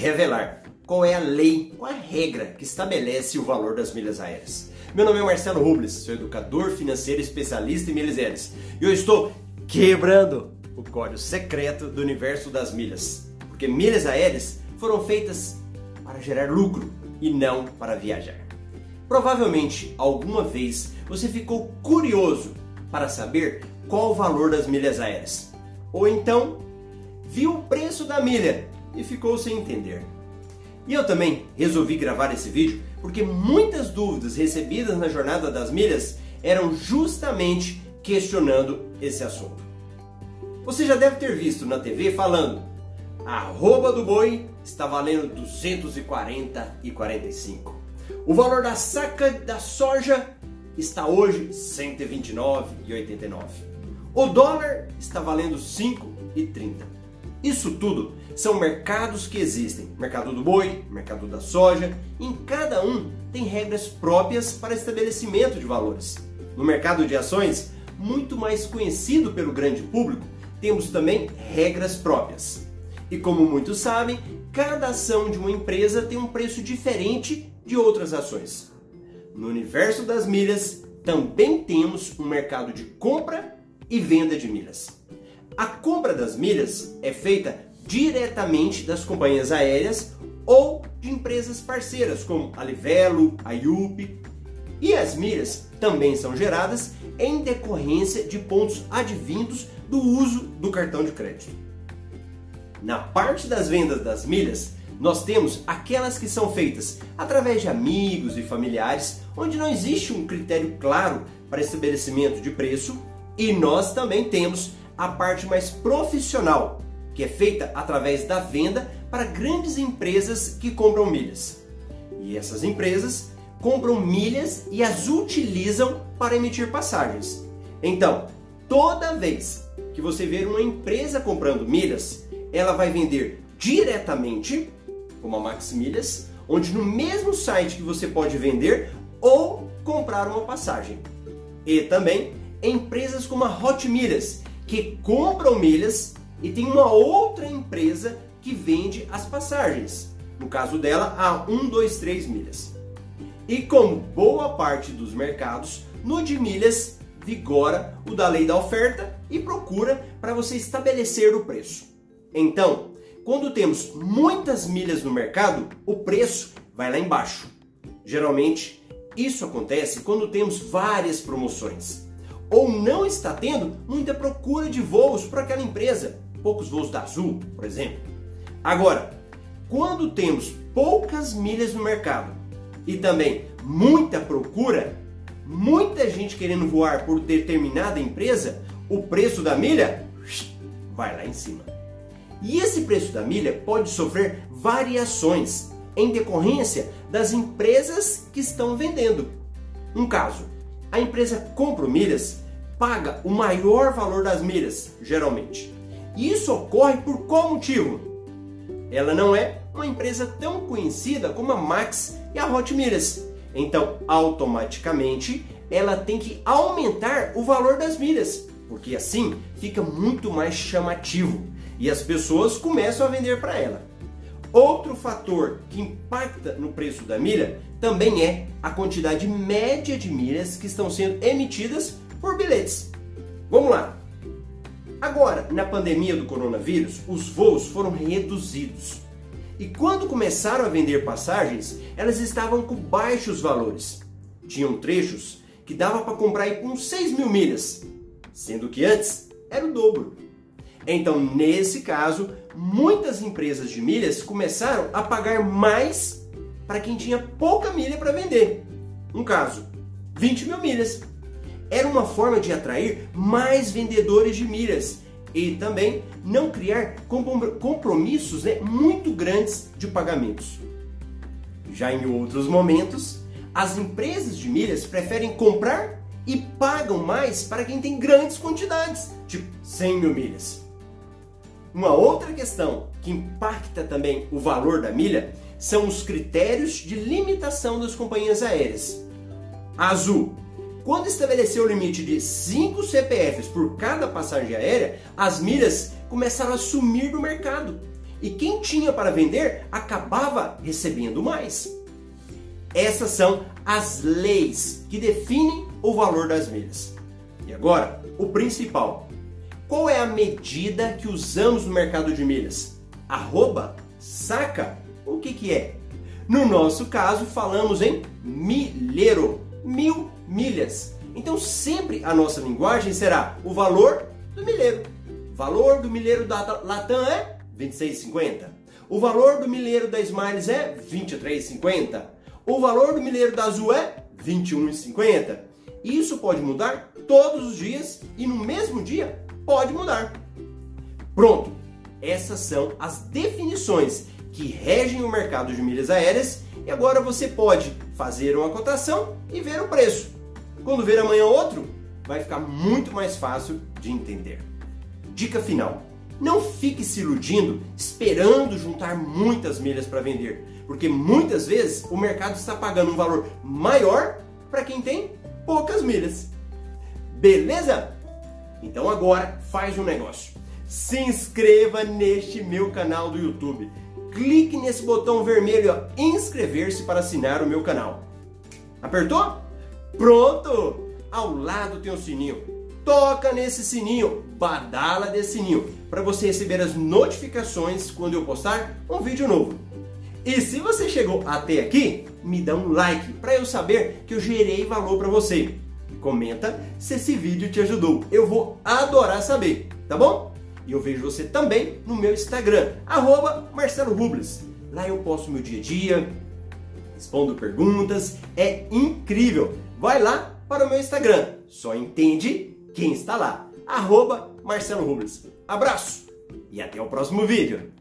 revelar qual é a lei, qual é a regra que estabelece o valor das milhas aéreas. Meu nome é Marcelo Rubles, sou educador financeiro especialista em milhas aéreas e eu estou quebrando o código secreto do universo das milhas, porque milhas aéreas foram feitas para gerar lucro e não para viajar. Provavelmente alguma vez você ficou curioso para saber qual o valor das milhas aéreas, ou então viu o preço da milha e ficou sem entender. E eu também resolvi gravar esse vídeo porque muitas dúvidas recebidas na jornada das milhas eram justamente questionando esse assunto. Você já deve ter visto na TV falando: a arroba do boi está valendo 240 e 45. O valor da saca da soja está hoje 129 e 89. O dólar está valendo 5 e 30. Isso tudo são mercados que existem: mercado do boi, mercado da soja. Em cada um tem regras próprias para estabelecimento de valores. No mercado de ações, muito mais conhecido pelo grande público, temos também regras próprias. E como muitos sabem, cada ação de uma empresa tem um preço diferente de outras ações. No universo das milhas, também temos um mercado de compra e venda de milhas. A compra das milhas é feita diretamente das companhias aéreas ou de empresas parceiras como a Livelo, a IUP. E as milhas também são geradas em decorrência de pontos advindos do uso do cartão de crédito. Na parte das vendas das milhas, nós temos aquelas que são feitas através de amigos e familiares, onde não existe um critério claro para estabelecimento de preço, e nós também temos a parte mais profissional, que é feita através da venda para grandes empresas que compram milhas. E essas empresas compram milhas e as utilizam para emitir passagens. Então, toda vez que você ver uma empresa comprando milhas, ela vai vender diretamente, como a Max Milhas, onde no mesmo site que você pode vender ou comprar uma passagem. E também empresas como a Hot Milhas, que compram milhas e tem uma outra empresa que vende as passagens. No caso dela, a 123 milhas. E como boa parte dos mercados, no de milhas vigora o da lei da oferta e procura para você estabelecer o preço. Então, quando temos muitas milhas no mercado, o preço vai lá embaixo. Geralmente, isso acontece quando temos várias promoções ou não está tendo muita procura de voos para aquela empresa, poucos voos da Azul, por exemplo. Agora, quando temos poucas milhas no mercado e também muita procura, muita gente querendo voar por determinada empresa, o preço da milha vai lá em cima. E esse preço da milha pode sofrer variações em decorrência das empresas que estão vendendo. Um caso, a empresa compra milhas, paga o maior valor das milhas, geralmente. E isso ocorre por qual motivo? Ela não é uma empresa tão conhecida como a Max e a Hot Milhas. Então, automaticamente, ela tem que aumentar o valor das milhas, porque assim fica muito mais chamativo e as pessoas começam a vender para ela. Outro fator que impacta no preço da milha também é a quantidade média de milhas que estão sendo emitidas por bilhetes. Vamos lá! Agora, na pandemia do coronavírus, os voos foram reduzidos. E quando começaram a vender passagens, elas estavam com baixos valores. Tinham trechos que dava para comprar com 6 mil milhas, sendo que antes era o dobro. Então, nesse caso, muitas empresas de milhas começaram a pagar mais para quem tinha pouca milha para vender. Um caso, 20 mil milhas. Era uma forma de atrair mais vendedores de milhas e também não criar compromissos né, muito grandes de pagamentos. Já em outros momentos, as empresas de milhas preferem comprar e pagam mais para quem tem grandes quantidades, tipo 100 mil milhas. Uma outra questão que impacta também o valor da milha são os critérios de limitação das companhias aéreas. A Azul, quando estabeleceu o limite de 5 CPFs por cada passagem aérea, as milhas começaram a sumir do mercado. e quem tinha para vender acabava recebendo mais. Essas são as leis que definem o valor das milhas. E agora, o principal. Qual é a medida que usamos no mercado de milhas? Arroba? Saca? O que, que é? No nosso caso, falamos em milheiro, mil milhas. Então sempre a nossa linguagem será o valor do milheiro. Valor do milheiro da Latam é 26,50. O valor do milheiro da Smiles é 23,50. O valor do milheiro da Azul é 21,50. Isso pode mudar todos os dias e no mesmo dia pode mudar. Pronto! Essas são as definições que regem o mercado de milhas aéreas e agora você pode fazer uma cotação e ver o preço. Quando ver amanhã outro, vai ficar muito mais fácil de entender. Dica final: não fique se iludindo esperando juntar muitas milhas para vender, porque muitas vezes o mercado está pagando um valor maior para quem tem poucas milhas. Beleza? Então agora faz um negócio. Se inscreva neste meu canal do YouTube. Clique nesse botão vermelho inscrever-se para assinar o meu canal. Apertou? Pronto! Ao lado tem um sininho. Toca nesse sininho, badala desse sininho, para você receber as notificações quando eu postar um vídeo novo. E se você chegou até aqui, me dá um like para eu saber que eu gerei valor para você. Comenta se esse vídeo te ajudou. Eu vou adorar saber, tá bom? E eu vejo você também no meu Instagram, arroba Marcelo Rubles. Lá eu posto meu dia a dia, respondo perguntas, é incrível. Vai lá para o meu Instagram, só entende quem está lá, arroba Marcelo Rubles. Abraço e até o próximo vídeo.